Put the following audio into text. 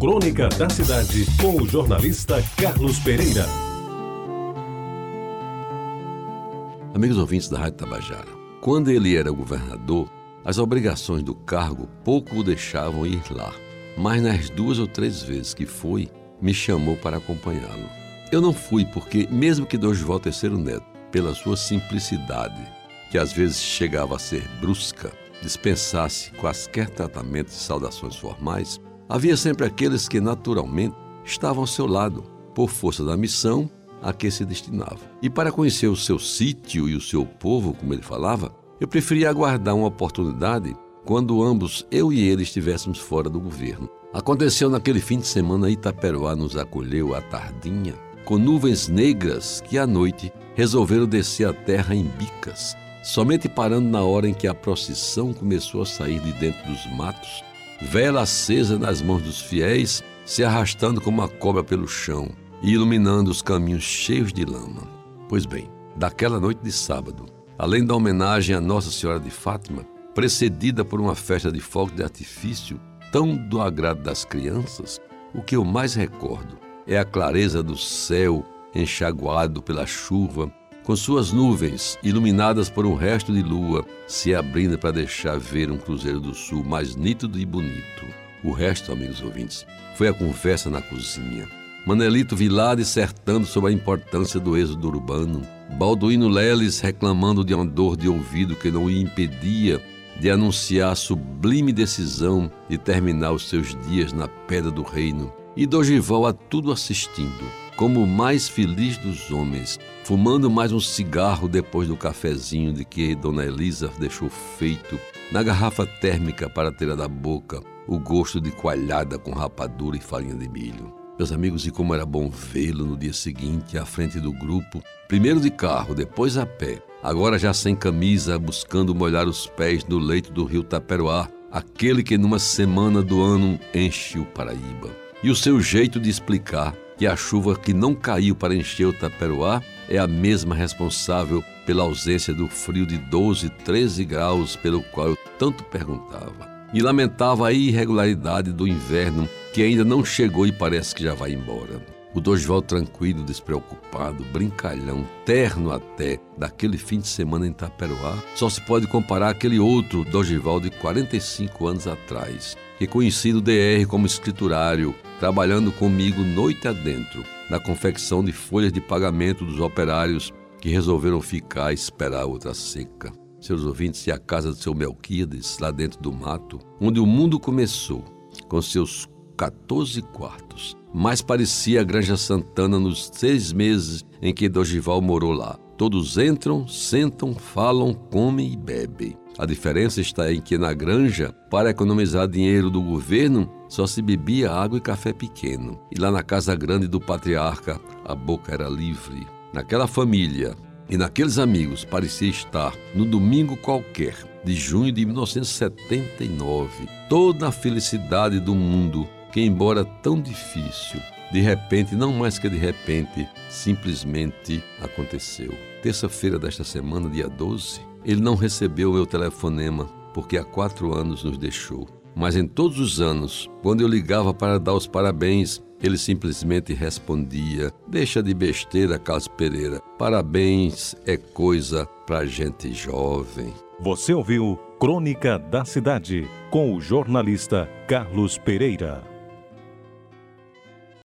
Crônica da Cidade, com o jornalista Carlos Pereira. Amigos ouvintes da Rádio Tabajara, quando ele era governador, as obrigações do cargo pouco o deixavam ir lá. Mas nas duas ou três vezes que foi, me chamou para acompanhá-lo. Eu não fui porque, mesmo que Dorival Terceiro Neto, pela sua simplicidade, que às vezes chegava a ser brusca, dispensasse quaisquer tratamentos e saudações formais, havia sempre aqueles que naturalmente estavam ao seu lado, por força da missão a que se destinava. E para conhecer o seu sítio e o seu povo, como ele falava, eu preferia aguardar uma oportunidade quando ambos, eu e ele, estivéssemos fora do governo. Aconteceu naquele fim de semana, Itaperuá nos acolheu à tardinha, com nuvens negras que à noite resolveram descer a terra em bicas, somente parando na hora em que a procissão começou a sair de dentro dos matos, vela acesa nas mãos dos fiéis, se arrastando como uma cobra pelo chão e iluminando os caminhos cheios de lama. Pois bem, daquela noite de sábado, além da homenagem à Nossa Senhora de Fátima, precedida por uma festa de fogo de artifício tão do agrado das crianças, o que eu mais recordo é a clareza do céu enxaguado pela chuva com suas nuvens iluminadas por um resto de lua se abrindo para deixar ver um Cruzeiro do Sul mais nítido e bonito. O resto, amigos ouvintes, foi a conversa na cozinha. Manelito Vilar dissertando sobre a importância do êxodo urbano, Balduíno Leles reclamando de uma dor de ouvido que não o impedia de anunciar a sublime decisão de terminar os seus dias na Pedra do Reino, e Dogival a tudo assistindo, como o mais feliz dos homens, fumando mais um cigarro depois do cafezinho de que Dona Elisa deixou feito na garrafa térmica para ter da boca o gosto de coalhada com rapadura e farinha de milho. Meus amigos, e como era bom vê-lo no dia seguinte à frente do grupo, primeiro de carro, depois a pé, agora já sem camisa, buscando molhar os pés no leito do rio Taperoá, aquele que numa semana do ano enche o Paraíba. E o seu jeito de explicar que a chuva que não caiu para encher o Taperoá é a mesma responsável pela ausência do frio de 12, 13 graus pelo qual eu tanto perguntava. E lamentava a irregularidade do inverno que ainda não chegou e parece que já vai embora. O Dosval tranquilo, despreocupado, brincalhão, terno até, daquele fim de semana em Taperoá, só se pode comparar aquele outro Dosval de 45 anos atrás, que conheci no DR como escriturário, trabalhando comigo noite adentro, na confecção de folhas de pagamento dos operários que resolveram ficar a esperar outra seca. Seus ouvintes, e a casa do seu Melquiades, lá dentro do mato, onde o mundo começou, com seus 14 quartos. Mais parecia a Granja Santana nos seis meses em que Dogival morou lá. Todos entram, sentam, falam, comem e bebem. A diferença está em que na granja, para economizar dinheiro do governo, só se bebia água e café pequeno. E lá na casa grande do patriarca, a boca era livre. Naquela família e naqueles amigos parecia estar no domingo qualquer de junho de 1979. Toda a felicidade do mundo que, embora tão difícil, de repente, não mais que de repente, simplesmente aconteceu. Terça-feira desta semana, dia 12, ele não recebeu meu telefonema porque há quatro anos nos deixou. Mas em todos os anos, quando eu ligava para dar os parabéns, ele simplesmente respondia: Deixa de besteira, Carlos Pereira. Parabéns é coisa para gente jovem. Você ouviu Crônica da Cidade com o jornalista Carlos Pereira.